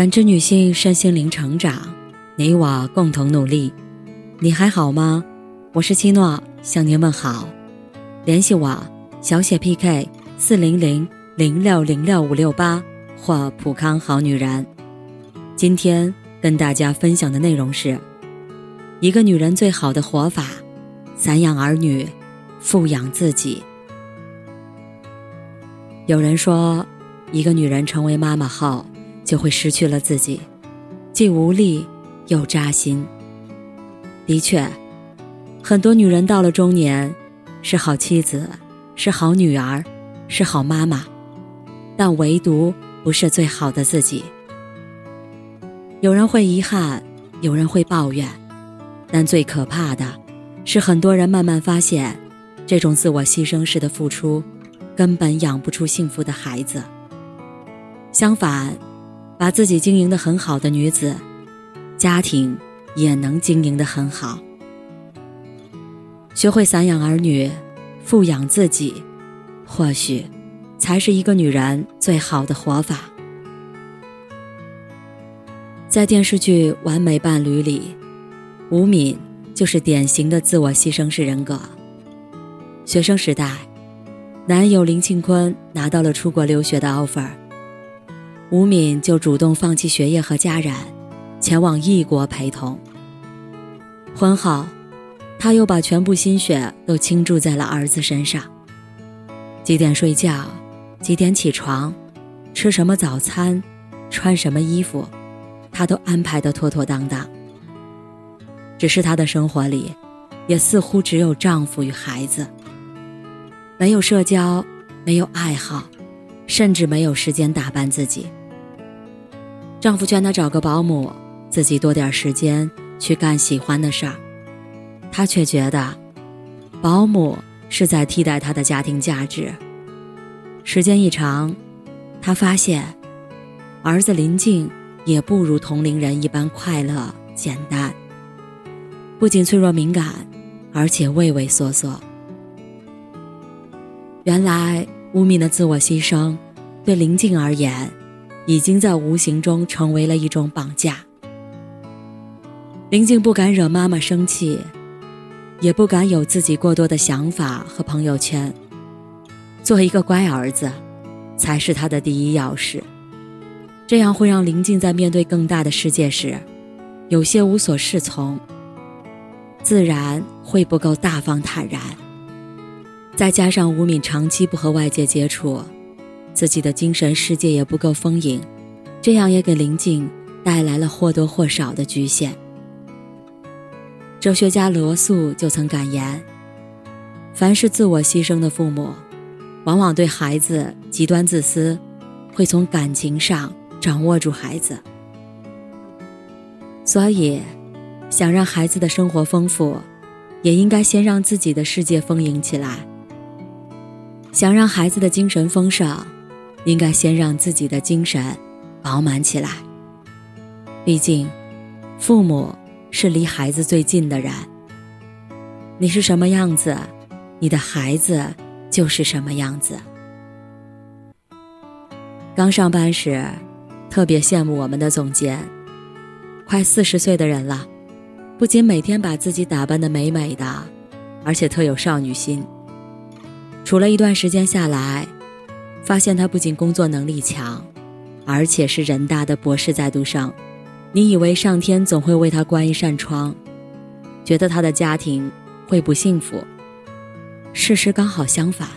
感知女性身心灵成长，你我共同努力。你还好吗？我是七诺，向您问好。联系我：小写 PK 四零零零六零六五六八或普康好女人。今天跟大家分享的内容是：一个女人最好的活法，散养儿女，富养自己。有人说，一个女人成为妈妈后，就会失去了自己，既无力又扎心。的确，很多女人到了中年，是好妻子，是好女儿，是好妈妈，但唯独不是最好的自己。有人会遗憾，有人会抱怨，但最可怕的，是很多人慢慢发现，这种自我牺牲式的付出。根本养不出幸福的孩子。相反，把自己经营的很好的女子，家庭也能经营的很好。学会散养儿女，富养自己，或许才是一个女人最好的活法。在电视剧《完美伴侣》里，吴敏就是典型的自我牺牲式人格。学生时代。男友林庆坤拿到了出国留学的 offer，吴敏就主动放弃学业和家人，前往异国陪同。婚后，他又把全部心血都倾注在了儿子身上。几点睡觉，几点起床，吃什么早餐，穿什么衣服，他都安排得妥妥当当。只是她的生活里，也似乎只有丈夫与孩子。没有社交，没有爱好，甚至没有时间打扮自己。丈夫劝她找个保姆，自己多点时间去干喜欢的事儿，她却觉得，保姆是在替代她的家庭价值。时间一长，她发现，儿子林静也不如同龄人一般快乐简单，不仅脆弱敏感，而且畏畏缩缩。原来吴敏的自我牺牲，对林静而言，已经在无形中成为了一种绑架。林静不敢惹妈妈生气，也不敢有自己过多的想法和朋友圈。做一个乖儿子，才是他的第一要事。这样会让林静在面对更大的世界时，有些无所适从，自然会不够大方坦然。再加上吴敏长期不和外界接触，自己的精神世界也不够丰盈，这样也给林静带来了或多或少的局限。哲学家罗素就曾感言：“凡是自我牺牲的父母，往往对孩子极端自私，会从感情上掌握住孩子。所以，想让孩子的生活丰富，也应该先让自己的世界丰盈起来。”想让孩子的精神丰盛，应该先让自己的精神饱满起来。毕竟，父母是离孩子最近的人。你是什么样子，你的孩子就是什么样子。刚上班时，特别羡慕我们的总监，快四十岁的人了，不仅每天把自己打扮的美美的，而且特有少女心。处了一段时间下来，发现他不仅工作能力强，而且是人大的博士在读生。你以为上天总会为他关一扇窗，觉得他的家庭会不幸福？事实刚好相反。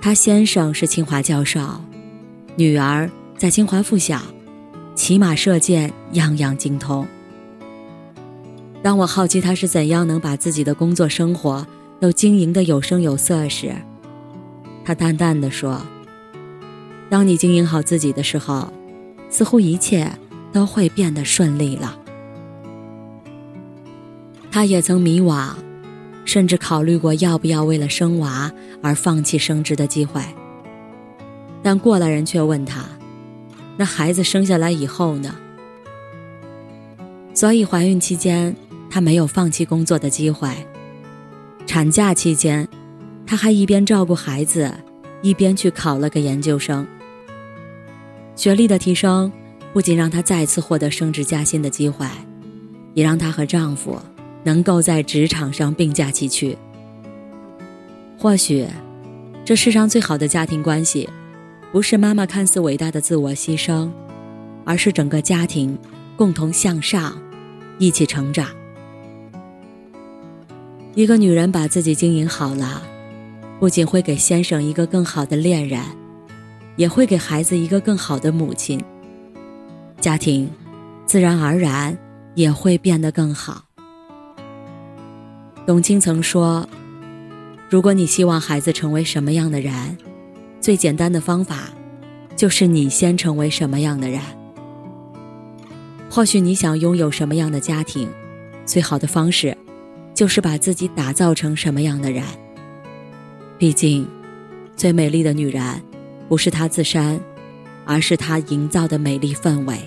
他先生是清华教授，女儿在清华附小，骑马射箭样样精通。当我好奇他是怎样能把自己的工作生活。都经营的有声有色时，他淡淡的说：“当你经营好自己的时候，似乎一切都会变得顺利了。”他也曾迷惘，甚至考虑过要不要为了生娃而放弃升职的机会。但过来人却问他：“那孩子生下来以后呢？”所以怀孕期间，他没有放弃工作的机会。产假期间，他还一边照顾孩子，一边去考了个研究生。学历的提升，不仅让她再次获得升职加薪的机会，也让她和丈夫能够在职场上并驾齐驱。或许，这世上最好的家庭关系，不是妈妈看似伟大的自我牺牲，而是整个家庭共同向上，一起成长。一个女人把自己经营好了，不仅会给先生一个更好的恋人，也会给孩子一个更好的母亲。家庭，自然而然也会变得更好。董卿曾说：“如果你希望孩子成为什么样的人，最简单的方法，就是你先成为什么样的人。或许你想拥有什么样的家庭，最好的方式。”就是把自己打造成什么样的人。毕竟，最美丽的女人，不是她自身，而是她营造的美丽氛围。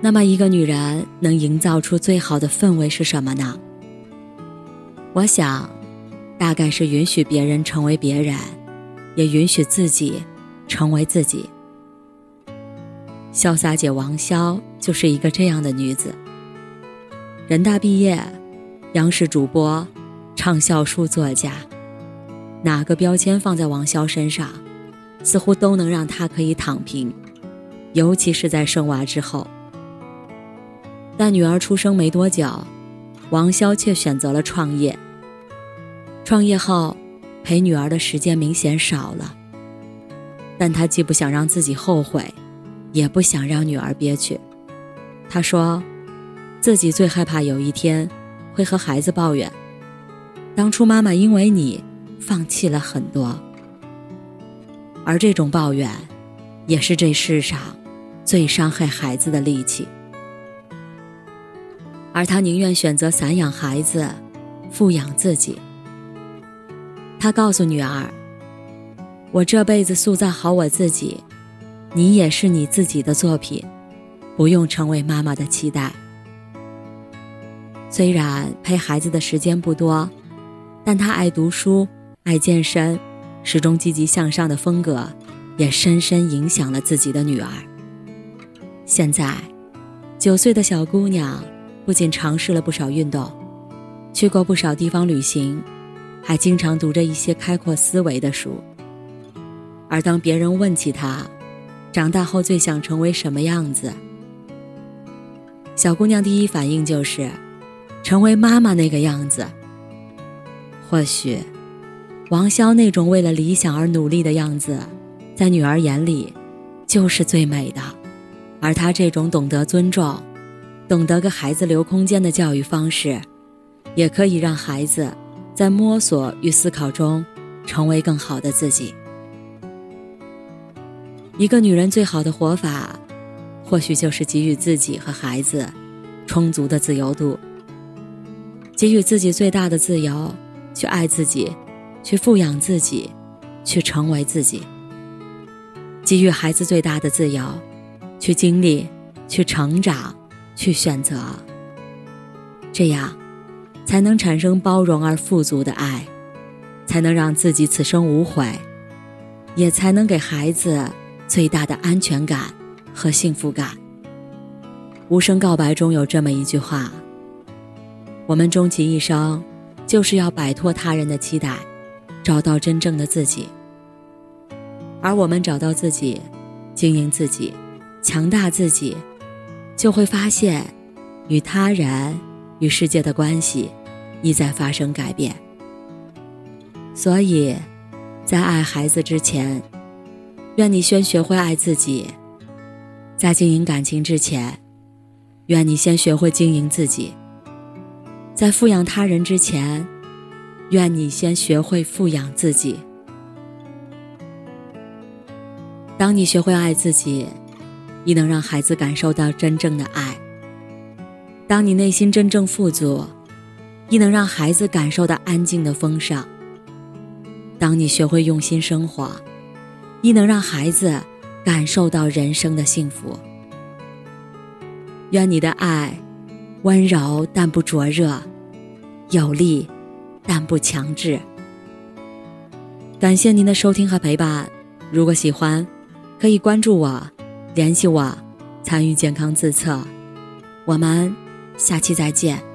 那么，一个女人能营造出最好的氛围是什么呢？我想，大概是允许别人成为别人，也允许自己成为自己。潇洒姐王潇就是一个这样的女子。人大毕业，央视主播，畅销书作家，哪个标签放在王潇身上，似乎都能让她可以躺平，尤其是在生娃之后。但女儿出生没多久，王潇却选择了创业。创业后，陪女儿的时间明显少了，但他既不想让自己后悔，也不想让女儿憋屈。他说。自己最害怕有一天，会和孩子抱怨，当初妈妈因为你放弃了很多，而这种抱怨，也是这世上最伤害孩子的利器。而他宁愿选择散养孩子，富养自己。他告诉女儿：“我这辈子塑造好我自己，你也是你自己的作品，不用成为妈妈的期待。”虽然陪孩子的时间不多，但他爱读书、爱健身，始终积极向上的风格，也深深影响了自己的女儿。现在，九岁的小姑娘不仅尝试了不少运动，去过不少地方旅行，还经常读着一些开阔思维的书。而当别人问起她，长大后最想成为什么样子，小姑娘第一反应就是。成为妈妈那个样子，或许，王潇那种为了理想而努力的样子，在女儿眼里，就是最美的；而她这种懂得尊重、懂得给孩子留空间的教育方式，也可以让孩子在摸索与思考中，成为更好的自己。一个女人最好的活法，或许就是给予自己和孩子充足的自由度。给予自己最大的自由，去爱自己，去富养自己，去成为自己；给予孩子最大的自由，去经历，去成长，去选择。这样，才能产生包容而富足的爱，才能让自己此生无悔，也才能给孩子最大的安全感和幸福感。无声告白中有这么一句话。我们终其一生，就是要摆脱他人的期待，找到真正的自己。而我们找到自己，经营自己，强大自己，就会发现，与他人、与世界的关系，亦在发生改变。所以，在爱孩子之前，愿你先学会爱自己；在经营感情之前，愿你先学会经营自己。在富养他人之前，愿你先学会富养自己。当你学会爱自己，亦能让孩子感受到真正的爱。当你内心真正富足，亦能让孩子感受到安静的风尚。当你学会用心生活，亦能让孩子感受到人生的幸福。愿你的爱。温柔但不灼热，有力但不强制。感谢您的收听和陪伴，如果喜欢，可以关注我，联系我，参与健康自测。我们下期再见。